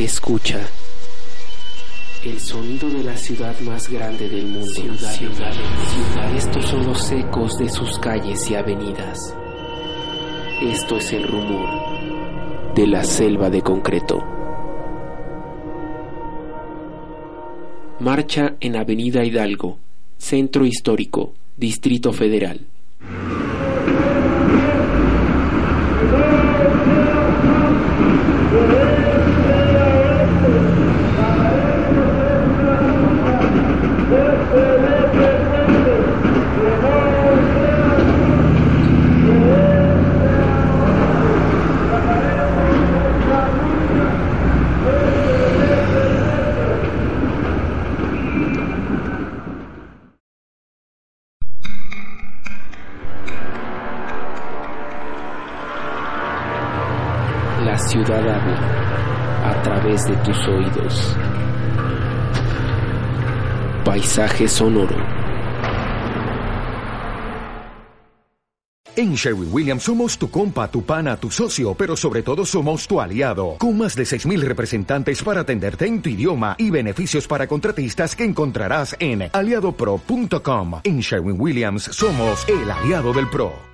Escucha. El sonido de la ciudad más grande del mundo. Ciudad, ciudad, ciudad. Estos son los ecos de sus calles y avenidas. Esto es el rumor de la selva de concreto. Marcha en Avenida Hidalgo, Centro Histórico, Distrito Federal. La ciudad habla a través de tus oídos. Paisaje sonoro. En Sherwin Williams somos tu compa, tu pana, tu socio, pero sobre todo somos tu aliado, con más de 6.000 representantes para atenderte en tu idioma y beneficios para contratistas que encontrarás en aliadopro.com. En Sherwin Williams somos el aliado del PRO.